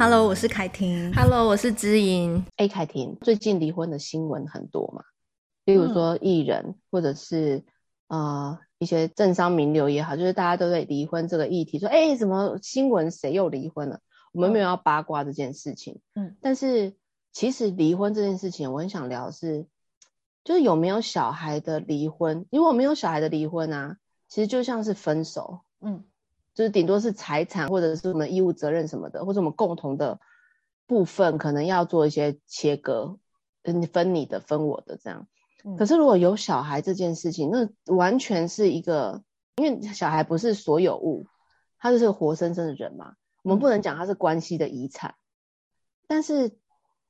Hello，我是凯婷。Hello，我是知音。哎，凯婷，最近离婚的新闻很多嘛？例如说艺人，嗯、或者是呃一些政商名流也好，就是大家都在离婚这个议题，说哎，什么新闻谁又离婚了？我们没有要八卦这件事情。嗯，但是其实离婚这件事情，我很想聊的是，就是有没有小孩的离婚？如果没有小孩的离婚啊，其实就像是分手。嗯。就是顶多是财产或者是什么义务责任什么的，或者我们共同的部分可能要做一些切割，嗯，分你的，分我的这样。嗯。可是如果有小孩这件事情，那完全是一个，因为小孩不是所有物，他就是个活生生的人嘛。我们不能讲他是关系的遗产，但是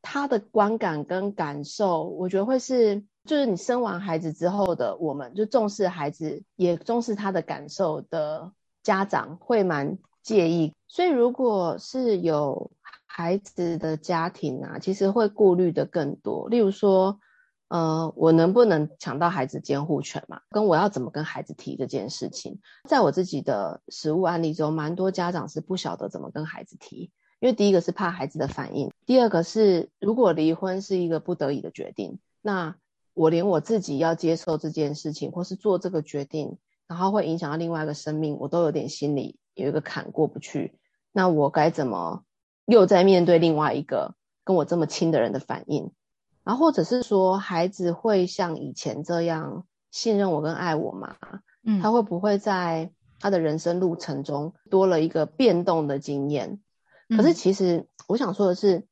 他的观感跟感受，我觉得会是，就是你生完孩子之后的我们，就重视孩子，也重视他的感受的。家长会蛮介意，所以如果是有孩子的家庭啊，其实会顾虑的更多。例如说，呃，我能不能抢到孩子监护权嘛？跟我要怎么跟孩子提这件事情，在我自己的实务案例中，蛮多家长是不晓得怎么跟孩子提，因为第一个是怕孩子的反应，第二个是如果离婚是一个不得已的决定，那我连我自己要接受这件事情，或是做这个决定。然后会影响到另外一个生命，我都有点心里有一个坎过不去。那我该怎么又在面对另外一个跟我这么亲的人的反应？然后或者是说，孩子会像以前这样信任我跟爱我吗？嗯，他会不会在他的人生路程中多了一个变动的经验？嗯，可是其实我想说的是，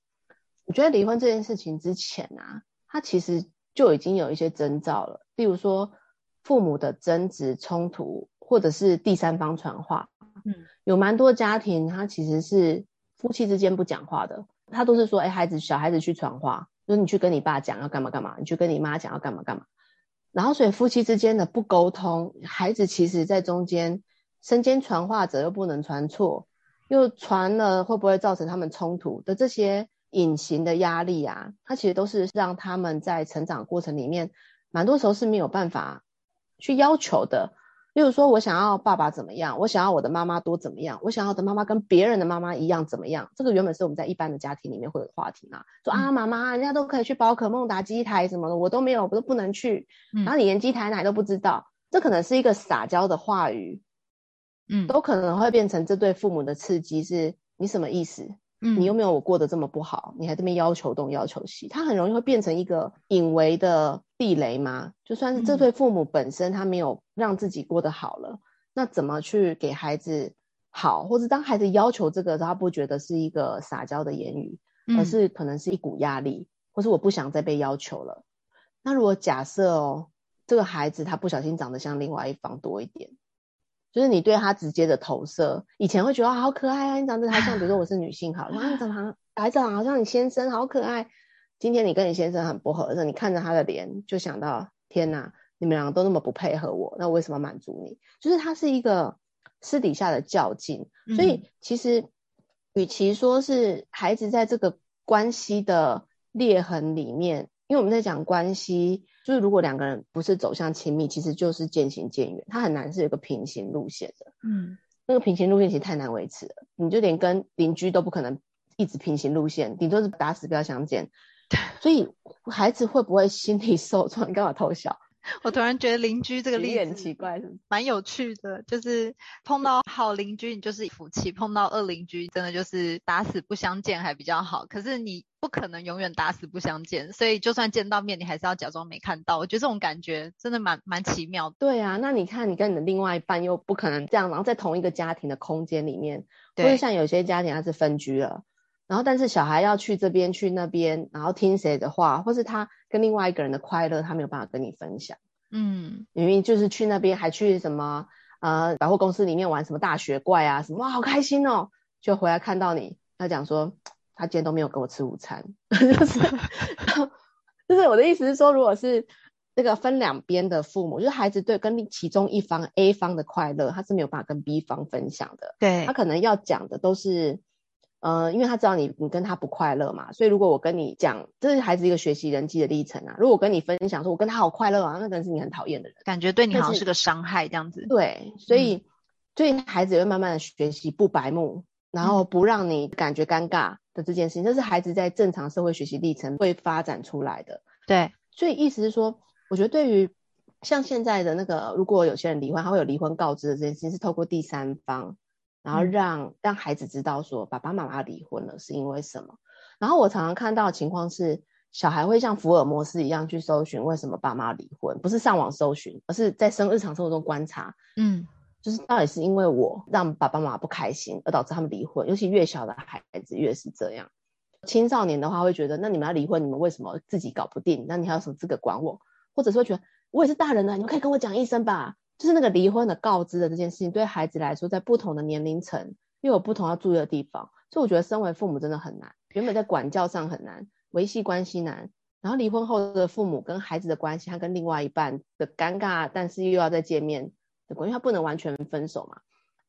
我觉得离婚这件事情之前啊，他其实就已经有一些征兆了，例如说。父母的争执冲突，或者是第三方传话，嗯，有蛮多家庭，他其实是夫妻之间不讲话的，他都是说，哎，孩子，小孩子去传话，就是你去跟你爸讲要干嘛干嘛，你去跟你妈讲要干嘛干嘛，然后所以夫妻之间的不沟通，孩子其实在中间身兼传话者又不能传错，又传了会不会造成他们冲突的这些隐形的压力啊，他其实都是让他们在成长过程里面，蛮多时候是没有办法。去要求的，例如说，我想要爸爸怎么样，我想要我的妈妈多怎么样，我想要的妈妈跟别人的妈妈一样怎么样？这个原本是我们在一般的家庭里面会有话题嘛，说啊，妈妈，人家都可以去宝可梦打机台什么的，我都没有，我都不能去。然后你连机台哪都不知道，这可能是一个撒娇的话语，嗯，都可能会变成这对父母的刺激，是你什么意思？嗯，你又没有我过得这么不好，你还这边要求东要求西，他很容易会变成一个隐微的地雷吗？就算是这对父母本身他没有让自己过得好了，嗯、那怎么去给孩子好？或者当孩子要求这个，他不觉得是一个撒娇的言语，而是可能是一股压力，或是我不想再被要求了。那如果假设哦，这个孩子他不小心长得像另外一方多一点。就是你对他直接的投射，以前会觉得好可爱啊，你长得好像，比如说我是女性好，然后你长得好，孩子好像你先生好可爱。今天你跟你先生很不合适，你看着他的脸，就想到天哪，你们两个都那么不配合我，那我为什么满足你？就是他是一个私底下的较劲，所以其实与其说是孩子在这个关系的裂痕里面。因为我们在讲关系，就是如果两个人不是走向亲密，其实就是渐行渐远，它很难是有个平行路线的。嗯，那个平行路线其实太难维持了，你就连跟邻居都不可能一直平行路线，顶多是打死不要相见。所以孩子会不会心理 受创？你干嘛偷笑？我突然觉得邻居这个例子很奇怪，蛮有趣的。就是碰到好邻居，你就是福气；碰到恶邻居，真的就是打死不相见还比较好。可是你不可能永远打死不相见，所以就算见到面，你还是要假装没看到。我觉得这种感觉真的蛮蛮奇妙的。对啊，那你看，你跟你的另外一半又不可能这样，然后在同一个家庭的空间里面，对，或者像有些家庭他是分居了。然后，但是小孩要去这边去那边，然后听谁的话，或是他跟另外一个人的快乐，他没有办法跟你分享。嗯，明明就是去那边，还去什么呃百货公司里面玩什么大雪怪啊什么，哇，好开心哦！就回来看到你，他讲说他今天都没有跟我吃午餐，就是 就是我的意思是说，如果是这个分两边的父母，就是孩子对跟其中一方 A 方的快乐，他是没有办法跟 B 方分享的。对，他可能要讲的都是。呃，因为他知道你你跟他不快乐嘛，所以如果我跟你讲，这是孩子一个学习人际的历程啊。如果我跟你分享说，我跟他好快乐啊，那可能是你很讨厌的人，感觉对你好像是个伤害这样子。对，所以、嗯、所以孩子也会慢慢的学习不白目，然后不让你感觉尴尬的这件事情，这是孩子在正常社会学习历程会发展出来的。对，所以意思是说，我觉得对于像现在的那个，如果有些人离婚，他会有离婚告知的这件事情，是透过第三方，然后让、嗯、让孩子知道说，爸爸妈妈离婚了是因为什么。然后我常常看到的情况是，小孩会像福尔摩斯一样去搜寻为什么爸妈离婚，不是上网搜寻，而是在生日常生活中观察，嗯，就是到底是因为我让爸爸妈妈不开心而导致他们离婚，尤其越小的孩子越是这样。青少年的话会觉得，那你们要离婚，你们为什么自己搞不定？那你还有什么资格管我？或者说觉得我也是大人了，你们可以跟我讲一声吧。就是那个离婚的告知的这件事情，对孩子来说，在不同的年龄层又有不同要注意的地方，所以我觉得身为父母真的很难。原本在管教上很难，维系关系难，然后离婚后的父母跟孩子的关系，他跟另外一半的尴尬，但是又要再见面的关系，他不能完全分手嘛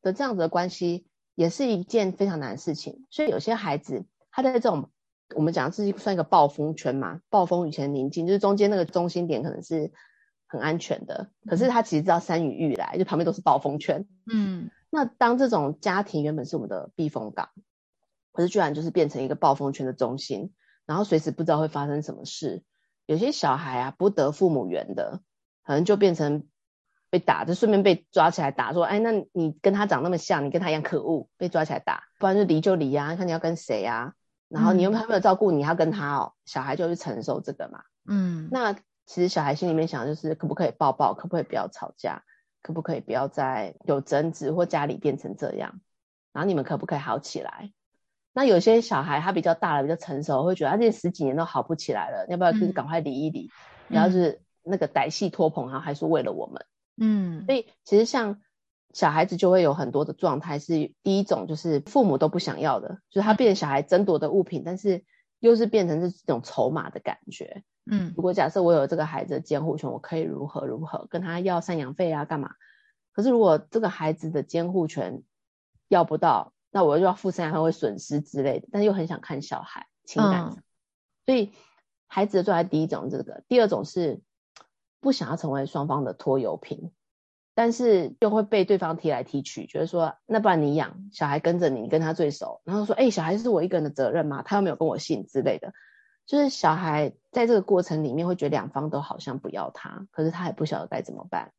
的这样子的关系，也是一件非常难的事情。所以有些孩子他在这种我们讲是算一个暴风圈嘛，暴风雨前宁静，就是中间那个中心点可能是很安全的，可是他其实知道山雨欲来，就旁边都是暴风圈。嗯，那当这种家庭原本是我们的避风港。可是居然就是变成一个暴风圈的中心，然后随时不知道会发生什么事。有些小孩啊，不得父母缘的，可能就变成被打，就顺便被抓起来打，说：“哎，那你跟他长那么像，你跟他一样可恶，被抓起来打。”不然就离就离啊，看你要跟谁啊。然后你又还没有照顾你，要跟他哦，小孩就去承受这个嘛。嗯，那其实小孩心里面想的就是，可不可以抱抱，可不可以不要吵架，可不可以不要再有争执，或家里变成这样，然后你们可不可以好起来？那有些小孩他比较大了，比较成熟，会觉得他这十几年都好不起来了，要不要就是赶快离一离？嗯、然后就是那个歹戏拖棚，然后还是为了我们，嗯，所以其实像小孩子就会有很多的状态，是第一种就是父母都不想要的，就是他变成小孩争夺的物品，但是又是变成这种筹码的感觉，嗯，如果假设我有这个孩子的监护权，我可以如何如何跟他要赡养费啊，干嘛？可是如果这个孩子的监护权要不到。那我就要负担，他会损失之类的，但是又很想看小孩情感上，嗯、所以孩子的状态第一种这个，第二种是不想要成为双方的拖油瓶，但是又会被对方踢来踢去，觉得说那不然你养小孩跟着你，你跟他最熟，然后说哎、欸、小孩是我一个人的责任吗？他又没有跟我姓之类的，就是小孩在这个过程里面会觉得两方都好像不要他，可是他也不晓得该怎么办。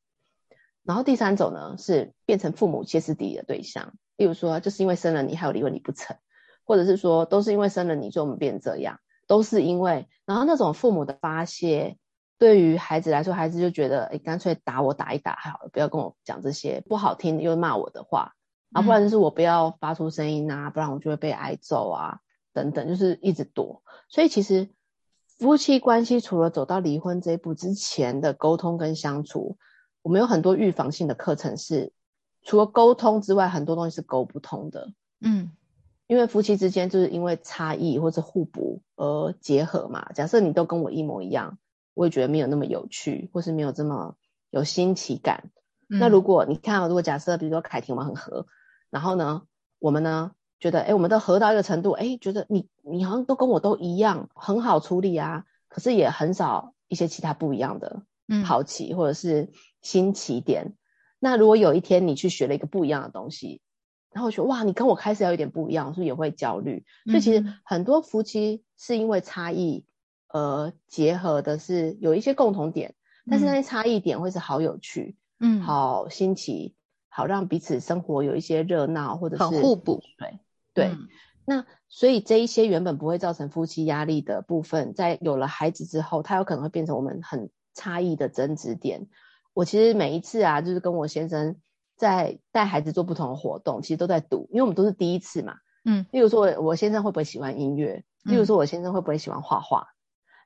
然后第三种呢是变成父母歇斯底里的对象。例如说，就是因为生了你，还有离婚你不成，或者是说，都是因为生了你，所以我们变这样，都是因为，然后那种父母的发泄，对于孩子来说，孩子就觉得，哎，干脆打我打一打好了，不要跟我讲这些不好听又骂我的话，啊，不然就是我不要发出声音啊，不然我就会被挨揍啊，等等，就是一直躲。所以其实夫妻关系除了走到离婚这一步之前的沟通跟相处，我们有很多预防性的课程是。除了沟通之外，很多东西是沟不通的。嗯，因为夫妻之间就是因为差异或者互补而结合嘛。假设你都跟我一模一样，我也觉得没有那么有趣，或是没有这么有新奇感。嗯、那如果你看，如果假设比如说凯婷我们很合，然后呢，我们呢觉得，哎，我们都合到一个程度，哎，觉得你你好像都跟我都一样，很好处理啊。可是也很少一些其他不一样的好奇或者是新奇点。那如果有一天你去学了一个不一样的东西，然后我说哇，你跟我开始要有点不一样，是不是也会焦虑？所以其实很多夫妻是因为差异而结合的是有一些共同点，但是那些差异点会是好有趣，嗯，好新奇，好让彼此生活有一些热闹或者是很互补，对对。嗯、那所以这一些原本不会造成夫妻压力的部分，在有了孩子之后，它有可能会变成我们很差异的争执点。我其实每一次啊，就是跟我先生在带孩子做不同的活动，其实都在赌，因为我们都是第一次嘛。嗯，例如说，我先生会不会喜欢音乐？例如说，我先生会不会喜欢画画？嗯、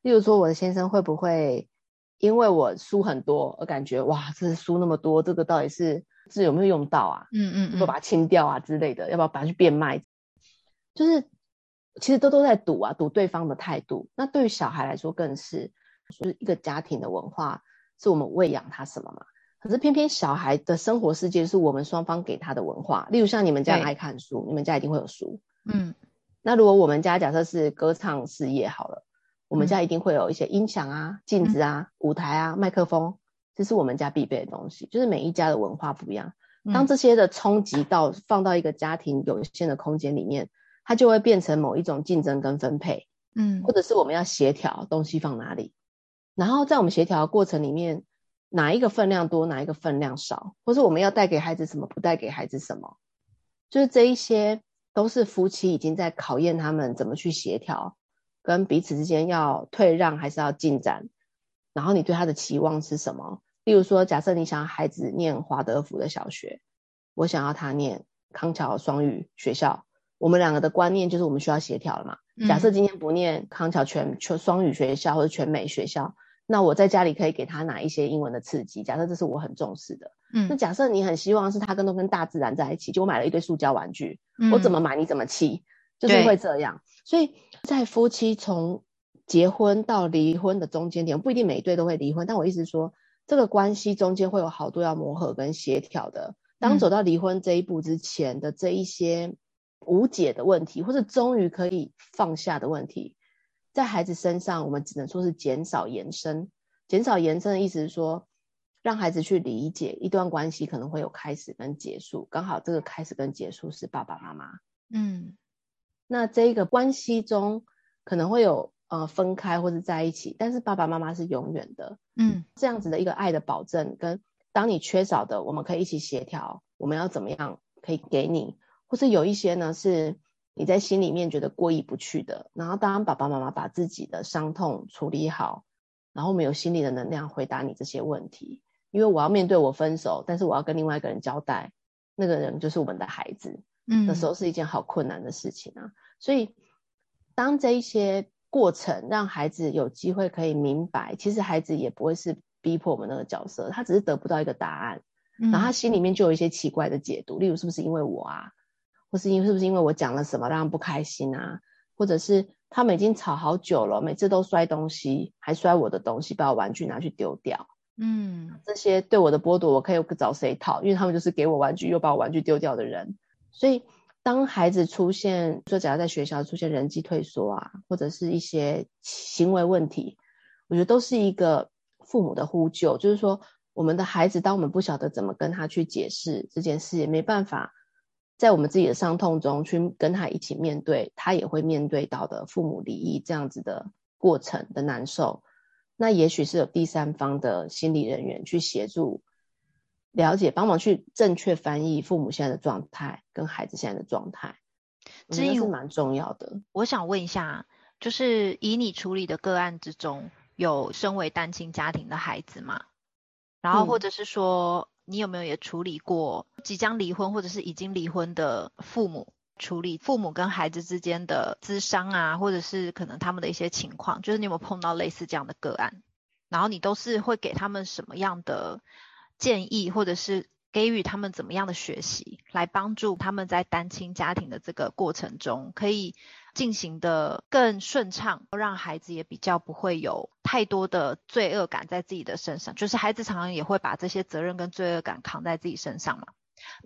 例如说，我的先生会不会因为我书很多而感觉哇，这是书那么多，这个到底是是有没有用到啊？嗯嗯，要不要把它清掉啊之类的？要不要把它去变卖？就是其实都都在赌啊，赌对方的态度。那对于小孩来说，更是就是一个家庭的文化。是我们喂养他什么嘛？可是偏偏小孩的生活世界是我们双方给他的文化。例如像你们家爱看书，对你们家一定会有书。嗯，那如果我们家假设是歌唱事业好了，我们家一定会有一些音响啊、镜、嗯、子啊、舞台啊、麦克风，这是我们家必备的东西。就是每一家的文化不一样，当这些的冲击到放到一个家庭有限的空间里面，它就会变成某一种竞争跟分配，嗯，或者是我们要协调东西放哪里，然后在我们协调的过程里面，哪一个分量多，哪一个分量少，或是我们要带给孩子什么，不带给孩子什么，就是这一些都是夫妻已经在考验他们怎么去协调，跟彼此之间要退让还是要进展，然后你对他的期望是什么？例如说，假设你想要孩子念华德福的小学，我想要他念康桥双语学校，我们两个的观念就是我们需要协调了嘛。嗯、假设今天不念康桥全全双语学校或者全美学校，那我在家里可以给他哪一些英文的刺激？假设这是我很重视的。嗯，那假设你很希望是他跟都跟大自然在一起，就我买了一堆塑胶玩具，嗯、我怎么买你怎么气，就是会这样。所以在夫妻从结婚到离婚的中间点，不一定每一对都会离婚，但我意思是说。这个关系中间会有好多要磨合跟协调的。当走到离婚这一步之前的这一些无解的问题，或是终于可以放下的问题，在孩子身上，我们只能说是减少延伸。减少延伸的意思是说，让孩子去理解一段关系可能会有开始跟结束，刚好这个开始跟结束是爸爸妈妈。嗯，那这一个关系中可能会有。呃，分开或者在一起，但是爸爸妈妈是永远的，嗯，这样子的一个爱的保证，跟当你缺少的，我们可以一起协调，我们要怎么样可以给你，或是有一些呢，是你在心里面觉得过意不去的，然后当爸爸妈妈把自己的伤痛处理好，然后我们有心理的能量回答你这些问题，因为我要面对我分手，但是我要跟另外一个人交代，那个人就是我们的孩子，嗯，的时候是一件好困难的事情啊，所以当这一些。过程让孩子有机会可以明白，其实孩子也不会是逼迫我们那个角色，他只是得不到一个答案，嗯、然后他心里面就有一些奇怪的解读，例如是不是因为我啊，或是因为是不是因为我讲了什么让他不开心啊，或者是他们已经吵好久了，每次都摔东西，还摔我的东西，把我玩具拿去丢掉，嗯，这些对我的剥夺，我可以找谁讨？因为他们就是给我玩具又把我玩具丢掉的人，所以。当孩子出现，说假如在学校出现人际退缩啊，或者是一些行为问题，我觉得都是一个父母的呼救。就是说，我们的孩子，当我们不晓得怎么跟他去解释这件事，也没办法在我们自己的伤痛中去跟他一起面对，他也会面对到的父母离异这样子的过程的难受。那也许是有第三方的心理人员去协助。了解，帮忙去正确翻译父母现在的状态跟孩子现在的状态，这是蛮重要的。我想问一下，就是以你处理的个案之中，有身为单亲家庭的孩子吗？然后或者是说，你有没有也处理过即将离婚或者是已经离婚的父母，处理父母跟孩子之间的咨商啊，或者是可能他们的一些情况，就是你有没有碰到类似这样的个案？然后你都是会给他们什么样的？建议或者是给予他们怎么样的学习，来帮助他们在单亲家庭的这个过程中，可以进行的更顺畅，让孩子也比较不会有太多的罪恶感在自己的身上。就是孩子常常也会把这些责任跟罪恶感扛在自己身上嘛。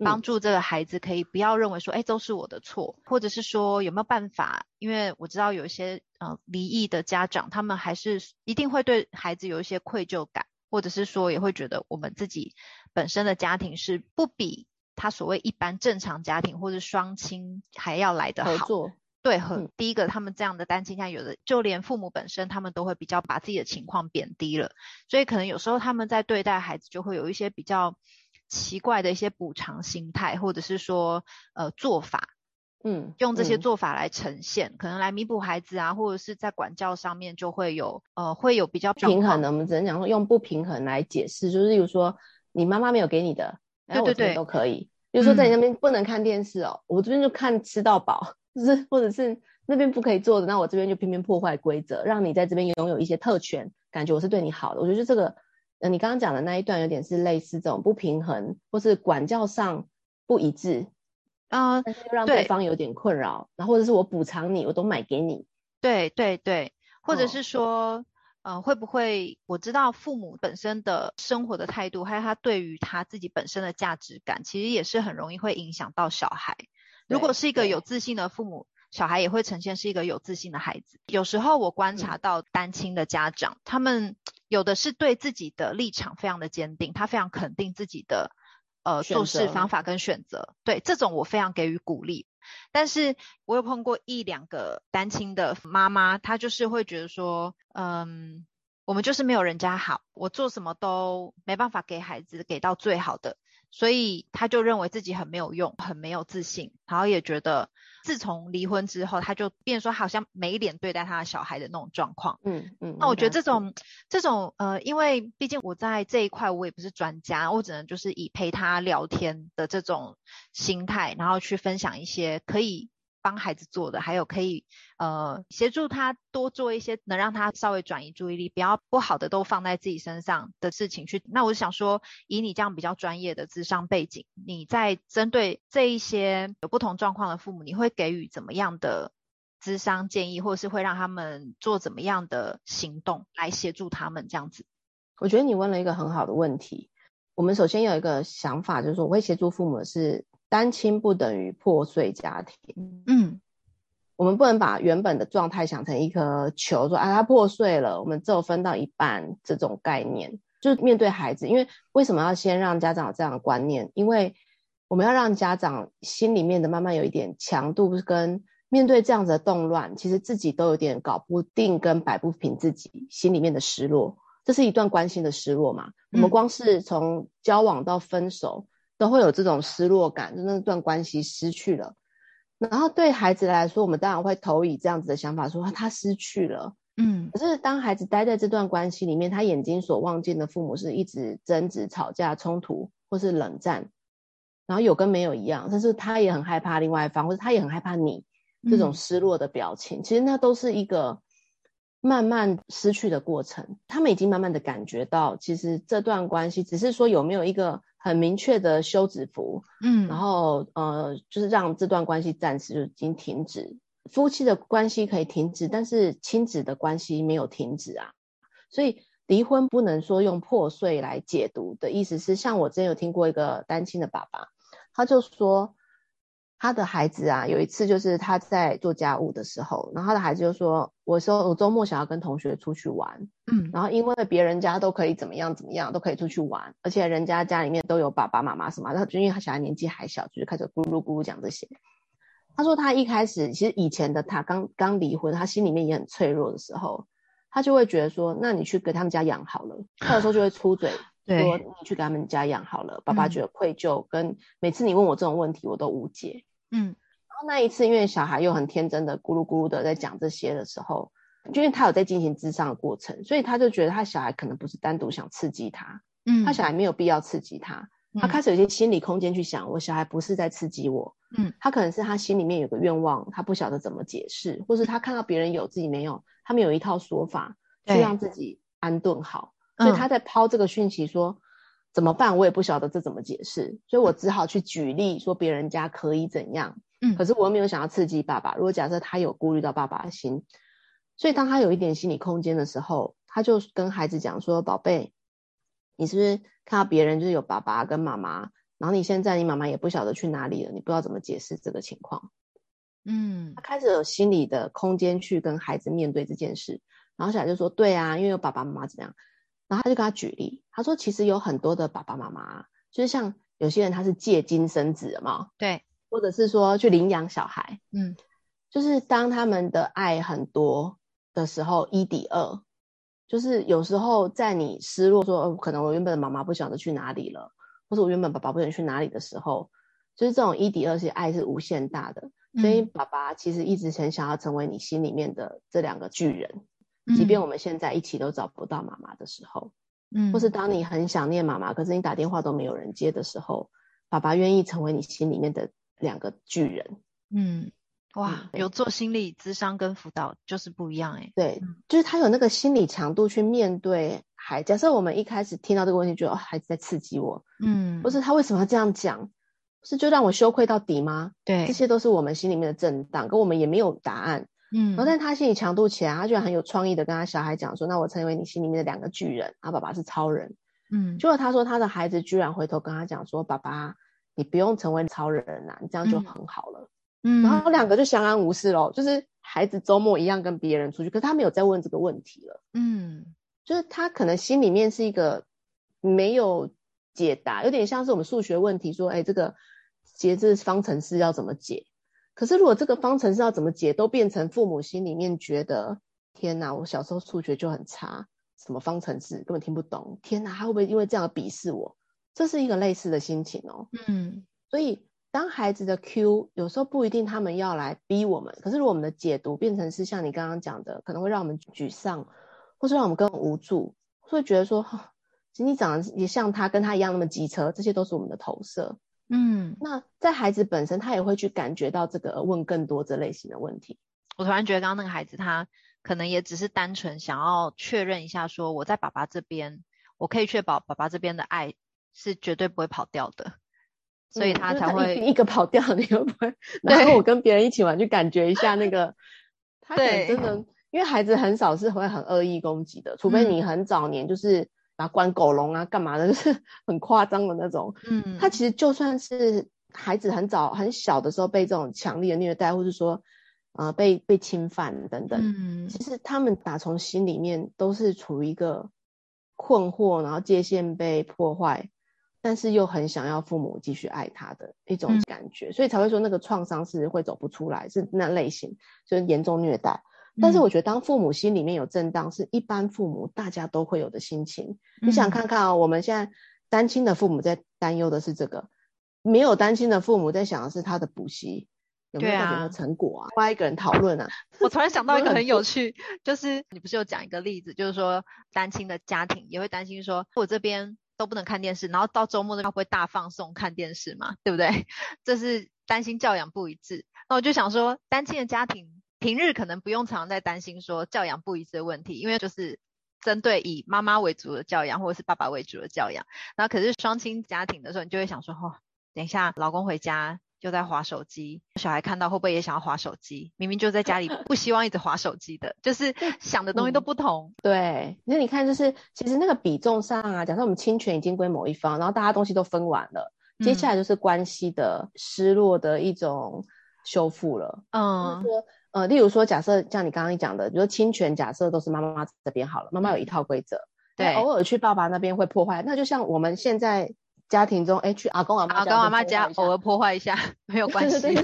帮助这个孩子可以不要认为说，哎，都是我的错，或者是说有没有办法？因为我知道有一些呃离异的家长，他们还是一定会对孩子有一些愧疚感。或者是说，也会觉得我们自己本身的家庭是不比他所谓一般正常家庭或者双亲还要来得好。合作。对，很、嗯、第一个，他们这样的单亲家有的，就连父母本身，他们都会比较把自己的情况贬低了，所以可能有时候他们在对待孩子，就会有一些比较奇怪的一些补偿心态，或者是说呃做法。嗯，用这些做法来呈现，嗯、可能来弥补孩子啊，或者是在管教上面就会有呃，会有比较平衡的。我们只能讲说用不平衡来解释，就是例如说你妈妈没有给你的，然后我这边都可以。比如说在你那边不能看电视哦，嗯、我这边就看吃到饱，就是或者是那边不可以做的，那我这边就偏偏破坏规则，让你在这边拥有一些特权，感觉我是对你好的。我觉得这个，呃，你刚刚讲的那一段有点是类似这种不平衡，或是管教上不一致。啊，但是又让对方有点困扰，然后或者是我补偿你，我都买给你。对对对，或者是说，哦、呃，会不会我知道父母本身的生活的态度，还有他对于他自己本身的价值感，其实也是很容易会影响到小孩。如果是一个有自信的父母，小孩也会呈现是一个有自信的孩子。有时候我观察到单亲的家长，嗯、他们 有的是对自己的立场非常的坚定，他非常肯定自己的。呃做事方法跟选择。对，这种我非常给予鼓励。但是我有碰过一两个单亲的妈妈，她就是会觉得说，嗯，我们就是没有人家好，我做什么都没办法给孩子给到最好的。所以他就认为自己很没有用，很没有自信，然后也觉得自从离婚之后，他就变说好像没脸对待他的小孩的那种状况。嗯嗯。那我觉得这种这种呃，因为毕竟我在这一块我也不是专家，我只能就是以陪他聊天的这种心态，然后去分享一些可以。帮孩子做的，还有可以呃协助他多做一些能让他稍微转移注意力，不要不好的都放在自己身上的事情去。那我想说，以你这样比较专业的智商背景，你在针对这一些有不同状况的父母，你会给予怎么样的智商建议，或者是会让他们做怎么样的行动来协助他们这样子？我觉得你问了一个很好的问题。我们首先有一个想法，就是我会协助父母是。单亲不等于破碎家庭。嗯，我们不能把原本的状态想成一颗球，说啊，它破碎了，我们只有分到一半这种概念。就是面对孩子，因为为什么要先让家长有这样的观念？因为我们要让家长心里面的慢慢有一点强度，跟面对这样子的动乱，其实自己都有点搞不定，跟摆不平自己心里面的失落。这是一段关心的失落嘛？我们光是从交往到分手。都会有这种失落感，就那段关系失去了。然后对孩子来说，我们当然会投以这样子的想法，说他失去了。嗯，可是当孩子待在这段关系里面，他眼睛所望见的父母是一直争执、吵架、冲突，或是冷战，然后有跟没有一样，但是他也很害怕另外一方，或者他也很害怕你这种失落的表情。嗯，其实那都是一个慢慢失去的过程。他们已经慢慢的感觉到，其实这段关系只是说有没有一个。很明确的休止符，嗯，然后呃，就是让这段关系暂时就已经停止。夫妻的关系可以停止，但是亲子的关系没有停止啊。所以离婚不能说用破碎来解读的意思是，像我之前有听过一个单亲的爸爸，他就说。他的孩子啊，有一次就是他在做家务的时候，然后他的孩子就说：“我说我周末想要跟同学出去玩，嗯，然后因为别人家都可以怎么样怎么样，都可以出去玩，而且人家家里面都有爸爸妈妈什么，然后就因为他小孩年纪还小，就是开始咕噜咕噜讲这些。他说他一开始其实以前的他刚刚离婚，他心里面也很脆弱的时候，他就会觉得说，那你去给他们家养好了，他有时候就会出嘴。”说你去给他们家养好了，爸爸觉得愧疚，跟每次你问我这种问题，我都无解。嗯，然后那一次，因为小孩又很天真的咕噜咕噜的在讲这些的时候，就因为他有在进行咨商的过程，所以他就觉得他小孩可能不是单独想刺激他，嗯，他小孩没有必要刺激他，他开始有些心理空间去想，我小孩不是在刺激我，嗯，他可能是他心里面有个愿望，他不晓得怎么解释，或是他看到别人有自己没有，他们有一套说法去让自己安顿好。所以他在抛这个讯息说，说怎么办？我也不晓得这怎么解释，所以我只好去举例说别人家可以怎样。嗯，可是我又没有想要刺激爸爸。如果假设他有顾虑到爸爸的心，所以当他有一点心理空间的时候，他就跟孩子讲说：“宝贝，你是不是看到别人就是有爸爸跟妈妈，然后你现在你妈妈也不晓得去哪里了，你不知道怎么解释这个情况？”嗯，他开始有心理的空间去跟孩子面对这件事，然后小孩就说：“对啊，因为有爸爸妈妈怎么样。”然后他就跟他举例，他说其实有很多的爸爸妈妈，就是像有些人他是借精生子的嘛，对，或者是说去领养小孩，嗯，就是当他们的爱很多的时候，一抵二，就是有时候在你失落说，哦，可能我原本的妈妈不晓得去哪里了，或者我原本爸爸不晓得去哪里的时候，就是这种一抵二，其实爱是无限大的，所以爸爸其实一直很想要成为你心里面的这两个巨人。即便我们现在一起都找不到妈妈的时候，嗯，或是当你很想念妈妈，可是你打电话都没有人接的时候，爸爸愿意成为你心里面的两个巨人。嗯，哇，有做心理咨商跟辅导就是不一样哎。对，就是他有那个心理强度去面对孩。假设我们一开始听到这个问题，觉得哦，孩子在刺激我，嗯，或是他为什么要这样讲？是就让我羞愧到底吗？对，这些都是我们心里面的震荡，跟我们也没有答案。嗯，然后但他心理强度起来，他居然很有创意的跟他小孩讲说：“那我成为你心里面的两个巨人，他爸爸是超人。”嗯，结果他说他的孩子居然回头跟他讲说：“爸爸，你不用成为超人啊，你这样就很好了。”嗯，然后两个就相安无事咯，就是孩子周末一样跟别人出去，可是他没有再问这个问题了。嗯，就是他可能心里面是一个没有解答，有点像是我们数学问题，说，哎，这个节制方程式要怎么解？可是如果这个方程式要怎么解，都变成父母心里面觉得，天哪，我小时候数学就很差，什么方程式根本听不懂，天哪，他会不会因为这样鄙视我？这是一个类似的心情哦。嗯，所以当孩子的 Q 有时候不一定他们要来逼我们，可是如果我们的解读变成是像你刚刚讲的，可能会让我们沮丧，或是让我们更无助，会觉得说，其实你长得也像他，跟他一样那么机车，这些都是我们的投射。嗯，那在孩子本身，他也会去感觉到这个，问更多这类型的问题。我突然觉得，刚刚那个孩子，他可能也只是单纯想要确认一下，说我在爸爸这边，我可以确保爸爸这边的爱是绝对不会跑掉的，所以他才会、嗯、一,一个跑掉，你会不会？然后我跟别人一起玩，去感觉一下那个，他可能真的，因为孩子很少是会很恶意攻击的，除非你很早年就是。啊，关狗笼啊，干嘛的？就是很夸张的那种。嗯，他其实就算是孩子很早很小的时候被这种强烈的虐待，或是说，呃，被被侵犯等等，嗯，其实他们打从心里面都是处于一个困惑，然后界限被破坏，但是又很想要父母继续爱他的一种感觉，嗯，所以才会说那个创伤是会走不出来，是那类型，就是严重虐待。但是我觉得，当父母心里面有震荡，是一般父母大家都会有的心情。嗯、你想看看啊、哦，我们现在单亲的父母在担忧的是这个，没有单亲的父母在想的是他的补习有没有什么成果啊？另、啊、一个人讨论啊。我突然想到一个很有 趣，就是你不是有讲一个例子，就是说单亲的家庭也会担心说，我这边都不能看电视，然后到周末的话会大放送看电视嘛，对不对？这是担心教养不一致。那我就想说，单亲的家庭。平日可能不用常在担心说教养不一致的问题，因为就是针对以妈妈为主的教养，或者是爸爸为主的教养。然后可是双亲家庭的时候，你就会想说，哦，等一下老公回家就在划手机，小孩看到会不会也想要划手机？明明就在家里，不希望一直划手机的，就是想的东西都不同。嗯、对，那你看，就是其实那个比重上啊，假设我们侵权已经归某一方，然后大家东西都分完了，嗯、接下来就是关系的失落的一种修复了。嗯。就是说呃，例如说，假设像你刚刚讲的，比如说侵权，假设都是妈妈这边好了，妈妈有一套规则，对，偶尔去爸爸那边会破坏，那就像我们现在家庭中，哎，去阿公阿妈家，阿公阿妈家偶尔破坏一下没有关系，对，对，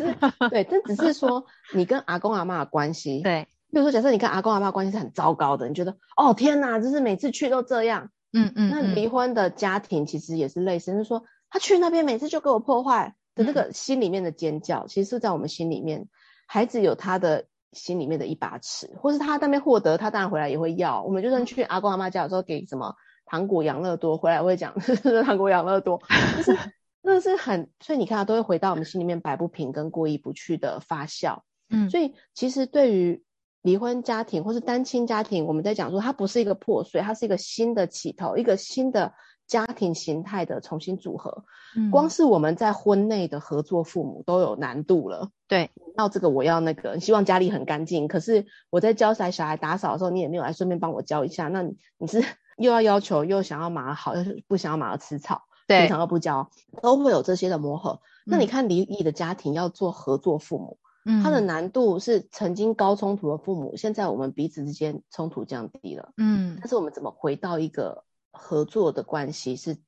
对，对，这只是说你跟阿公阿妈的关系，对，比如说假设你跟阿公阿妈关系是很糟糕的，你觉得哦天哪，就是每次去都这样，嗯嗯，那离婚的家庭其实也是类似，就是说他去那边每次就给我破坏的那个心里面的尖叫，其实是在我们心里面。孩子有他的心里面的一把尺，或是他那边获得，他当然回来也会要。我们就算去阿公阿妈家的时候，给什么糖果、养乐多，回来会讲 糖果、养乐多，就是 那是很，所以你看，他都会回到我们心里面摆不平跟过意不去的发酵。嗯，所以其实对于离婚家庭或是单亲家庭，我们在讲说，它不是一个破碎，它是一个新的起头，一个新的。家庭形态的重新组合，嗯，光是我们在婚内的合作父母都有难度了。对，那这个我要那个，希望家里很干净。可是我在教小孩打扫的时候，你也没有来顺便帮我教一下。那你你是 又要要求，又想要马儿好，又不想要马儿吃草，对，平常都不教，都会有这些的磨合。嗯，那你看离异的家庭要做合作父母，嗯，他的难度是曾经高冲突的父母，现在我们彼此之间冲突降低了。嗯，但是我们怎么回到一个？合作的关系是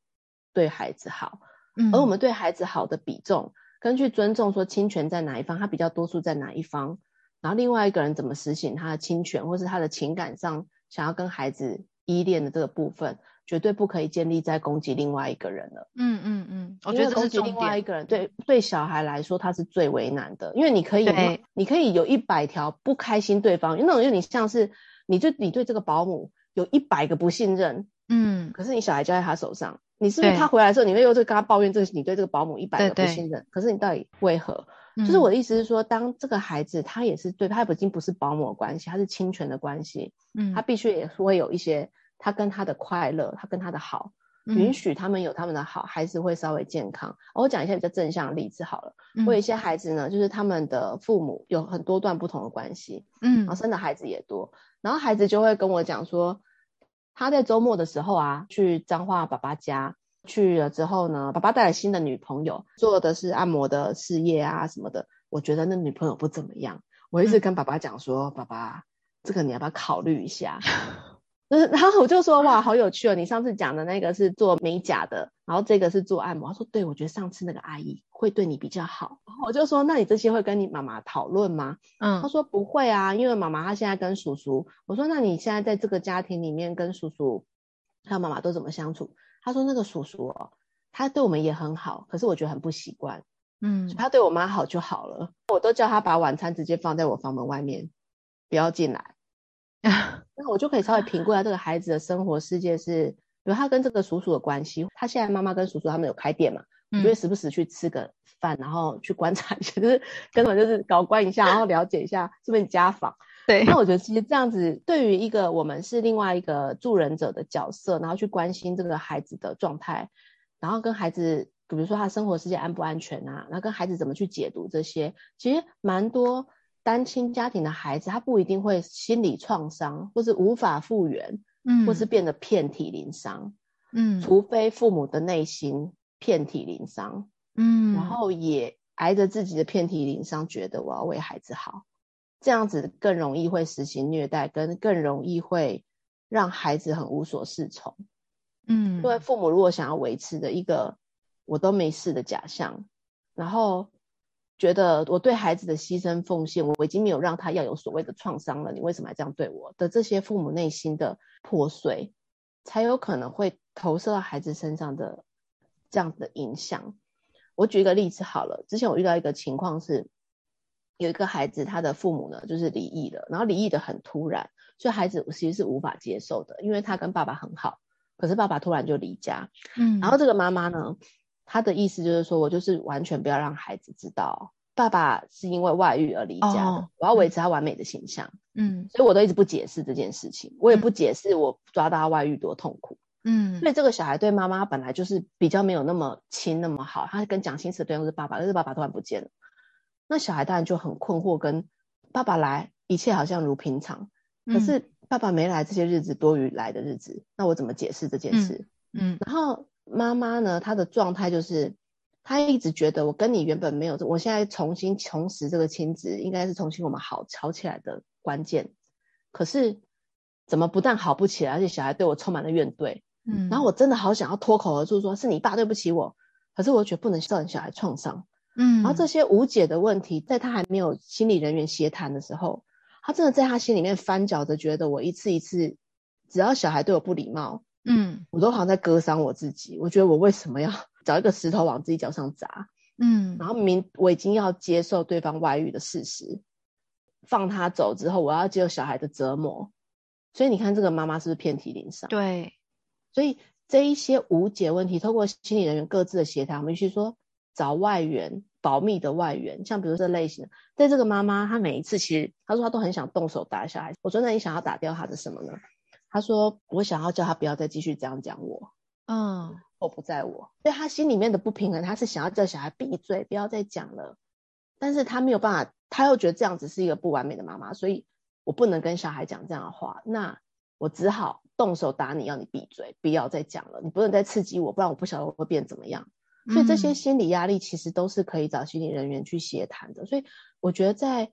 对孩子好，嗯，而我们对孩子好的比重，根据尊重说侵权在哪一方，他比较多数在哪一方，然后另外一个人怎么实行他的侵权，或是他的情感上想要跟孩子依恋的这个部分，绝对不可以建立在攻击另外一个人了。嗯嗯嗯，我觉得攻击另外一个人，对对小孩来说他是最为难的，因为你可以，你可以有一百条不开心对方，因为那种有点像是你对你对这个保姆有一百个不信任。嗯，可是你小孩交在他手上，你是不是他回来的时候，你会又在跟他抱怨这个？你对这个保姆一百个不信任，对对，可是你到底为何？嗯，就是我的意思是说，当这个孩子他也是对他已经不是保姆的关系，他是侵权的关系，嗯，他必须也是会有一些他跟他的快乐，他跟他的好，允许他们有他们的好，孩子会稍微健康。我讲一下比较正向的例子好了，我有一些孩子呢，就是他们的父母有很多段不同的关系，嗯，然后生的孩子也多，然后孩子就会跟我讲说。他在周末的时候啊，去彰化爸爸家去了之后呢，爸爸带了新的女朋友，做的是按摩的事业啊什么的。我觉得那女朋友不怎么样，我一直跟爸爸讲说，嗯、爸爸这个你要不要考虑一下？就是，然后我就说哇，好有趣哦！你上次讲的那个是做美甲的，然后这个是做按摩。他说对，我觉得上次那个阿姨会对你比较好。然后我就说，那你这些会跟你妈妈讨论吗？嗯，他说不会啊，因为妈妈她现在跟叔叔。我说那你现在在这个家庭里面跟叔叔还有妈妈都怎么相处？他说那个叔叔哦，他对我们也很好，可是我觉得很不习惯。嗯，他对我妈好就好了，我都叫他把晚餐直接放在我房门外面，不要进来。那我就可以稍微评估一下这个孩子的生活世界是，比如他跟这个叔叔的关系。他现在妈妈跟叔叔他们有开店嘛？我就会时不时去吃个饭，然后去观察一下，就是 根本就是搞关一下，然后了解一下是不是家访。对。那我 觉得其实这样子，对于一个我们是另外一个助人者的角色，然后去关心这个孩子的状态，然后跟孩子，比如说他生活世界安不安全啊，然后跟孩子怎么去解读这些，其实蛮多。单亲家庭的孩子，他不一定会心理创伤，或是无法复原，嗯，或是变得遍体鳞伤，嗯，除非父母的内心遍体鳞伤，嗯，然后也挨着自己的遍体鳞伤，觉得我要为孩子好，这样子更容易会实行虐待，跟更容易会让孩子很无所适从，嗯，因为父母如果想要维持的一个我都没事的假象，然后。觉得我对孩子的牺牲奉献，我已经没有让他要有所谓的创伤了。你为什么还这样对我的？这些父母内心的破碎，才有可能会投射到孩子身上的这样子的影响。我举一个例子好了，之前我遇到一个情况是，有一个孩子他的父母呢就是离异了，然后离异的很突然，所以孩子其实是无法接受的，因为他跟爸爸很好，可是爸爸突然就离家，嗯，然后这个妈妈呢。他的意思就是说，我就是完全不要让孩子知道爸爸是因为外遇而离家的，哦、我要维持他完美的形象。嗯，所以我都一直不解释这件事情，我也不解释我抓到他外遇多痛苦。嗯，所以这个小孩对妈妈本来就是比较没有那么亲那么好，他跟讲心事的对象是爸爸，但是爸爸突然不见了，那小孩当然就很困惑，跟爸爸来一切好像如平常，可是爸爸没来这些日子多于来的日子，那我怎么解释这件事？嗯，嗯然后。妈妈呢，她的状态就是，她一直觉得我跟你原本没有，我现在重新重拾这个亲子，应该是重新我们好吵起来的关键。可是怎么不但好不起来，而且小孩对我充满了怨怼。嗯，然后我真的好想要脱口而出说，是你爸对不起我，可是我觉得不能造成小孩创伤。嗯，然后这些无解的问题，在他还没有心理人员协谈的时候，他真的在他心里面翻搅着，觉得我一次一次，只要小孩对我不礼貌。嗯，我都好像在割伤我自己。我觉得我为什么要 找一个石头往自己脚上砸？嗯，然后明我已经要接受对方外遇的事实，放他走之后，我要接受小孩的折磨。所以你看，这个妈妈是不是遍体鳞伤？对，所以这一些无解问题，透过心理人员各自的协调，我们去说找外援，保密的外援，像比如这类型的。对这个妈妈，她每一次其实她说她都很想动手打小孩。我说那你想要打掉她的什么呢？他说：“我想要叫他不要再继续这样讲我，嗯，我不在我，所以他心里面的不平衡，他是想要叫小孩闭嘴，不要再讲了。但是他没有办法，他又觉得这样子是一个不完美的妈妈，所以我不能跟小孩讲这样的话，那我只好动手打你，要你闭嘴，不要再讲了。你不能再刺激我，不然我不晓得我会变怎么样。所以这些心理压力其实都是可以找心理人员去协谈的。所以我觉得，在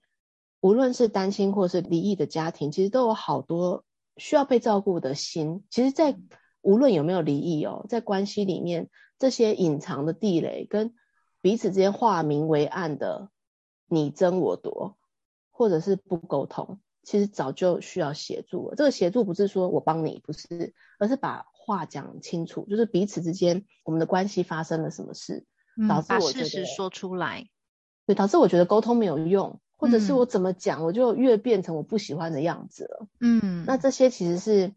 无论是单亲或是离异的家庭，其实都有好多。”需要被照顾的心，其实，在无论有没有离异哦，在关系里面，这些隐藏的地雷跟彼此之间化名为暗的你争我夺，或者是不沟通，其实早就需要协助了。这个协助不是说我帮你，不是，而是把话讲清楚，就是彼此之间我们的关系发生了什么事，导致我事实说出来，对，导致我觉得沟通没有用。或者是我怎么讲，我就越变成我不喜欢的样子了。嗯，那这些其实是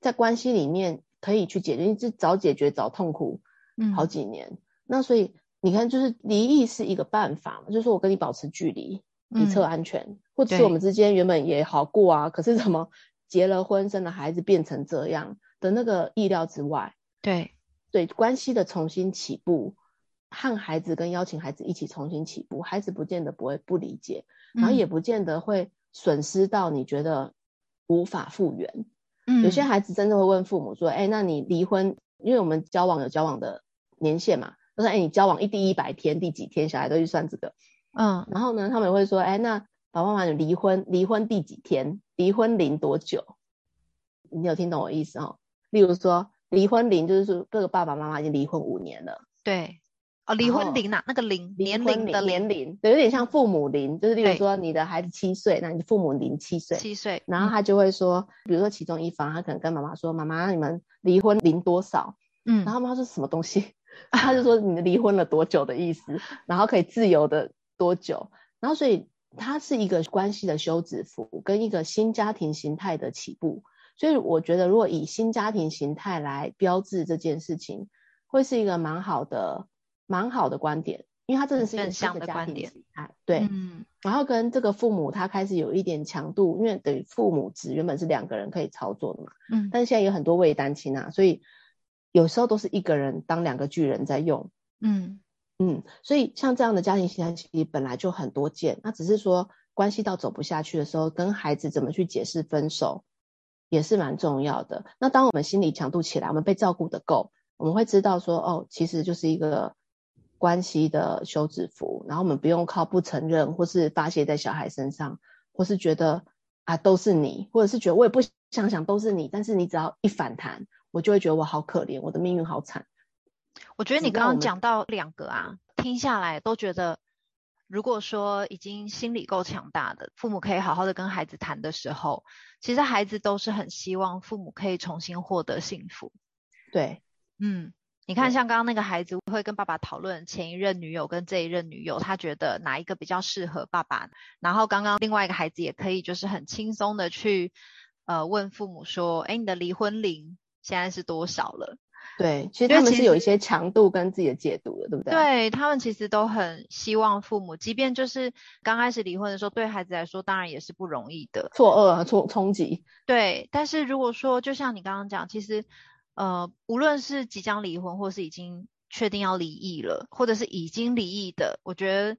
在关系里面可以去解决，就早解决早痛苦，嗯，好几年。嗯、那所以你看，就是离异是一个办法嘛，就是我跟你保持距离，以策安全，嗯、或者是我们之间原本也好过啊，可是怎么结了婚生了孩子变成这样的那个意料之外。对，对，关系的重新起步。和孩子跟邀请孩子一起重新起步，孩子不见得不会不理解，然后也不见得会损失到你觉得无法复原。嗯，有些孩子真的会问父母说：“哎，那你离婚？因为我们交往有交往的年限嘛，他说：哎，你交往一第一百天第几天？小孩都去算这个。嗯，然后呢，他们也会说：哎，那爸爸妈妈你离婚离婚第几天？离婚零多久？你有听懂我意思哦？例如说离婚零，就是说各个爸爸妈妈已经离婚五年了。对。哦，离婚龄啊，那个龄年龄的年龄，对，有点像父母龄，就是例如说你的孩子七岁，那你父母龄七岁，七岁，然后他就会说，嗯、比如说其中一方，他可能跟妈妈说，妈妈，你们离婚龄多少？嗯，然后妈妈说什么东西？他就说你们离婚了多久的意思，然后可以自由的多久？然后所以它是一个关系的休止符，跟一个新家庭形态的起步。所以我觉得，如果以新家庭形态来标志这件事情，会是一个蛮好的。蛮好的观点，因为他真的是一个家庭形态，对，嗯，然后跟这个父母他开始有一点强度，因为等于父母职原本是两个人可以操作的嘛，嗯，但是现在有很多位单亲啊，所以有时候都是一个人当两个巨人在用，嗯嗯，所以像这样的家庭形态其实本来就很多见，那只是说关系到走不下去的时候，跟孩子怎么去解释分手也是蛮重要的。那当我们心理强度起来，我们被照顾得够，我们会知道说，哦，其实就是一个。关系的休止符，然后我们不用靠不承认，或是发泄在小孩身上，或是觉得啊都是你，或者是觉得我也不想想都是你，但是你只要一反弹，我就会觉得我好可怜，我的命运好惨。我觉得你刚刚讲到两个啊，听下来都觉得，如果说已经心理够强大的父母可以好好的跟孩子谈的时候，其实孩子都是很希望父母可以重新获得幸福。对，嗯。你看，像刚刚那个孩子会跟爸爸讨论前一任女友跟这一任女友，他觉得哪一个比较适合爸爸。然后刚刚另外一个孩子也可以就是很轻松的去呃问父母说：“哎，你的离婚龄现在是多少了？”对，其实他们是有一些强度跟自己的解读的，对不对？对，他们其实都很希望父母，即便就是刚开始离婚的时候，对孩子来说当然也是不容易的，错愕和，冲冲击。对，但是如果说就像你刚刚讲，其实。呃，无论是即将离婚，或是已经确定要离异了，或者是已经离异的，我觉得，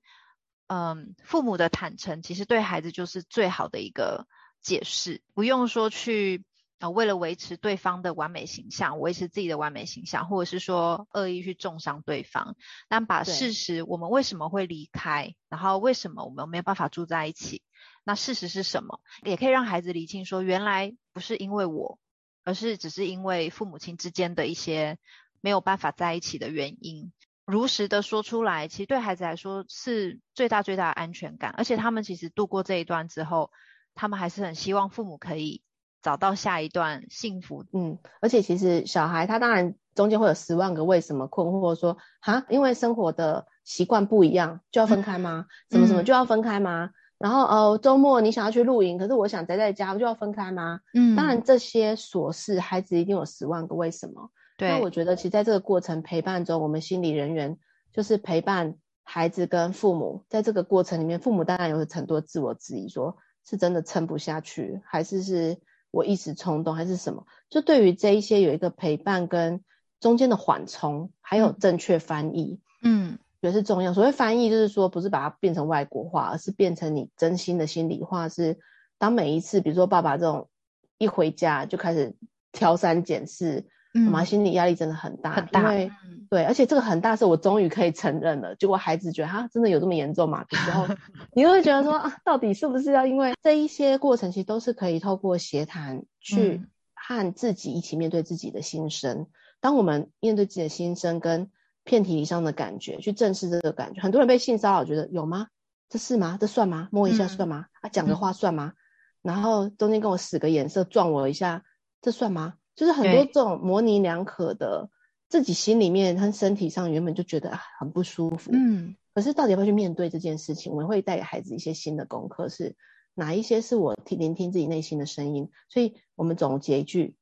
嗯，父母的坦诚其实对孩子就是最好的一个解释，不用说去呃为了维持对方的完美形象，维持自己的完美形象，或者是说恶意去重伤对方，但把事实，我们为什么会离开，然后为什么我们没有办法住在一起，那事实是什么，也可以让孩子理清说，原来不是因为我。而是只是因为父母亲之间的一些没有办法在一起的原因，如实的说出来，其实对孩子来说是最大最大的安全感。而且他们其实度过这一段之后，他们还是很希望父母可以找到下一段幸福。嗯，而且其实小孩他当然中间会有十万个为什么困惑，说哈，因为生活的习惯不一样就要分开吗？什么什么就要分开吗？嗯然后哦，周末你想要去露营，可是我想宅在家，不就要分开吗？嗯，当然这些琐事，孩子一定有十万个为什么。对，那我觉得其实在这个过程陪伴中，我们心理人员就是陪伴孩子跟父母，在这个过程里面，父母当然有很多自我质疑，说是真的撑不下去，还是是我一时冲动，还是什么？就对于这一些有一个陪伴跟中间的缓冲，还有正确翻译，嗯。觉得是重要。所谓翻译，就是说不是把它变成外国话，而是变成你真心的心里话。是当每一次，比如说爸爸这种一回家就开始挑三拣四，妈妈心理压力真的很大，很大。因为对，而且这个很大是我终于可以承认了。结果孩子觉得哈，真的有这么严重吗？然后你会觉得说啊，到底是不是要因为这一些过程，其实都是可以透过协谈去和自己一起面对自己的心声。当我们面对自己的心声跟遍体鳞伤的感觉，去正视这个感觉。很多人被性骚扰，觉得有吗？这是吗？这算吗？摸一下算吗？嗯、啊，讲个话算吗？嗯、然后中间跟我使个眼色，撞我一下，这算吗？就是很多这种模棱两可的，自己心里面和身体上原本就觉得啊很不舒服。嗯。可是到底要不要去面对这件事情？我们会带给孩子一些新的功课，是哪一些是我听聆听自己内心的声音？所以我们总结一句，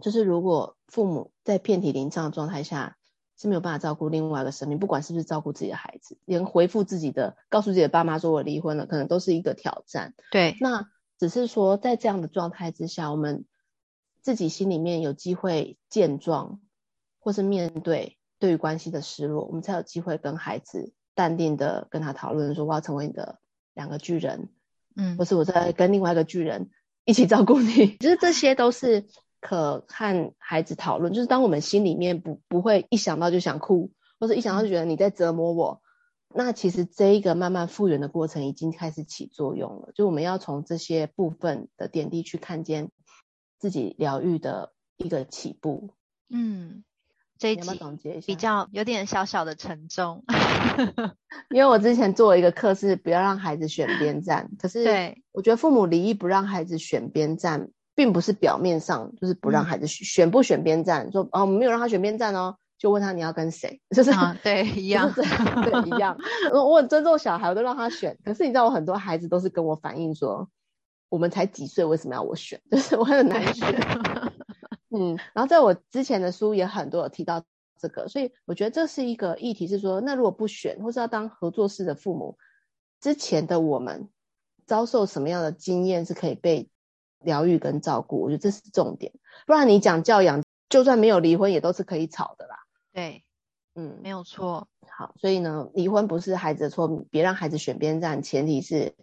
就是如果父母在遍体鳞伤的状态下。是没有办法照顾另外一个生命，不管是不是照顾自己的孩子，连回复自己的，告诉自己的爸妈说我离婚了，可能都是一个挑战。对，那只是说在这样的状态之下，我们自己心里面有机会见状，或是面对对于关系的失落，我们才有机会跟孩子淡定的跟他讨论说，我要成为你的两个巨人，嗯，或是我在跟另外一个巨人一起照顾你，其 实这些都是。可和孩子讨论，就是当我们心里面不不会一想到就想哭，或者一想到就觉得你在折磨我，那其实这一个慢慢复原的过程已经开始起作用了。就我们要从这些部分的点滴去看见自己疗愈的一个起步。嗯，这一集总结一下，比较有点小小的沉重，因为我之前做了一个课是不要让孩子选边站，可是对，我觉得父母离异不让孩子选边站，并不是表面上就是不让孩子选、嗯、不选边站，说哦，我们没有让他选边站哦。就问他你要跟谁，就是、啊、对一样，对一样。我很尊重小孩，我都让他选。可是你知道，我很多孩子都是跟我反映说，我们才几岁，为什么要我选？就是我很难选。嗯，然后在我之前的书也很多有提到这个，所以我觉得这是一个议题，是说，那如果不选，或是要当合作式的父母，之前的我们遭受什么样的经验是可以被疗愈跟照顾？我觉得这是重点。不然你讲教养，就算没有离婚，也都是可以吵的啦。对，嗯，没有错。好，所以呢，离婚不是孩子的错，别让孩子选边站。前提是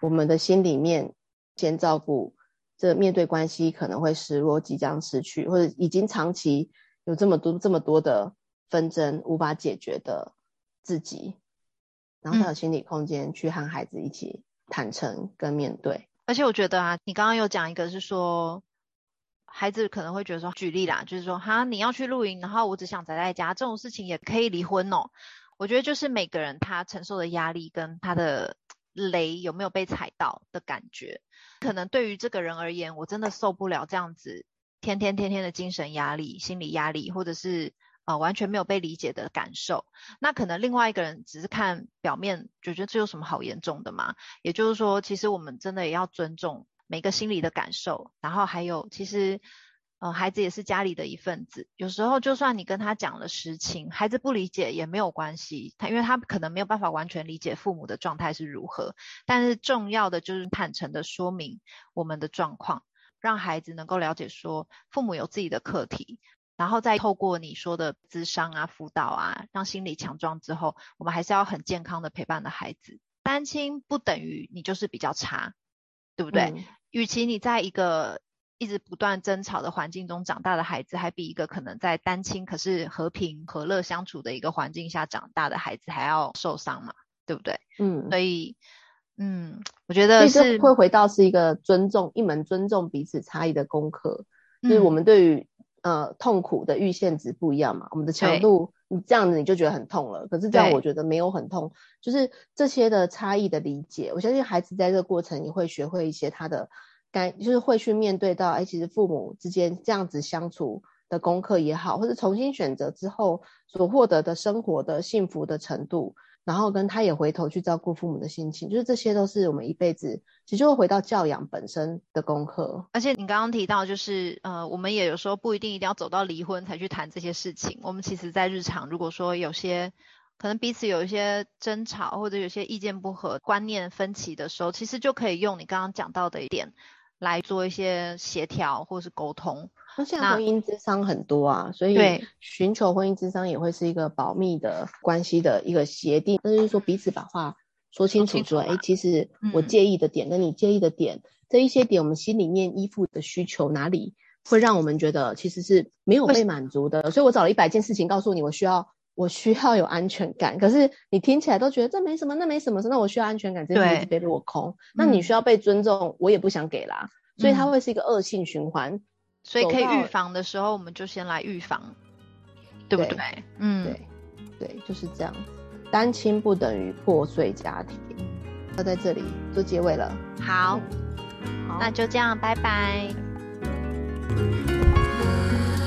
我们的心里面先照顾，这面对关系可能会失落、即将失去，或者已经长期有这么多这么多的纷争无法解决的自己，然后才有心理空间去和孩子一起坦诚跟面对。而且我觉得啊，你刚刚有讲一个是说。孩子可能会觉得说，举例啦，就是说，哈，你要去露营，然后我只想宅在家，这种事情也可以离婚哦。我觉得就是每个人他承受的压力跟他的雷有没有被踩到的感觉，可能对于这个人而言，我真的受不了这样子，天天天天的精神压力、心理压力，或者是呃完全没有被理解的感受。那可能另外一个人只是看表面，觉得这有什么好严重的嘛？也就是说，其实我们真的也要尊重。每个心理的感受，然后还有，其实，呃，孩子也是家里的一份子。有时候，就算你跟他讲了实情，孩子不理解也没有关系，他因为他可能没有办法完全理解父母的状态是如何。但是重要的就是坦诚的说明我们的状况，让孩子能够了解说父母有自己的课题，然后再透过你说的咨商啊、辅导啊，让心理强壮之后，我们还是要很健康的陪伴的孩子。单亲不等于你就是比较差，对不对？嗯与其你在一个一直不断争吵的环境中长大的孩子，还比一个可能在单亲可是和平和乐相处的一个环境下长大的孩子还要受伤嘛？对不对？嗯，所以，嗯，我觉得是会回到是一个尊重，一门尊重彼此差异的功课，嗯，就是我们对于呃痛苦的阈限值不一样嘛，我们的强度。你这样子你就觉得很痛了，可是这样我觉得没有很痛，就是这些的差异的理解，我相信孩子在这个过程也会学会一些他的该，就是会去面对到，哎，其实父母之间这样子相处的功课也好，或者重新选择之后所获得的生活的幸福的程度。然后跟他也回头去照顾父母的心情，就是这些都是我们一辈子其实就会回到教养本身的功课。而且你刚刚提到，就是呃，我们也有时候不一定一定要走到离婚才去谈这些事情。我们其实在日常，如果说有些可能彼此有一些争吵，或者有些意见不合、观念分歧的时候，其实就可以用你刚刚讲到的一点来做一些协调或是沟通。那现在婚姻之商很多啊，所以寻求婚姻之商也会是一个保密的关系的一个协定，那就是说彼此把话说清楚，说，哎，其实我介意的点跟你介意的点，嗯、这一些点，我们心里面依附的需求哪里会让我们觉得其实是没有被满足的，所以我找了一百件事情告诉你，我需要我需要有安全感，可是你听起来都觉得这没什么，那没什么，那我需要安全感，这一直被落空，那你需要被尊重，我也不想给啦，所以它会是一个恶性循环。所以可以预防的时候，我们就先来预防，对不对？对嗯，对，对，就是这样。单亲不等于破碎家庭，要在这里做结尾了。好，嗯、好，那就这样，拜拜。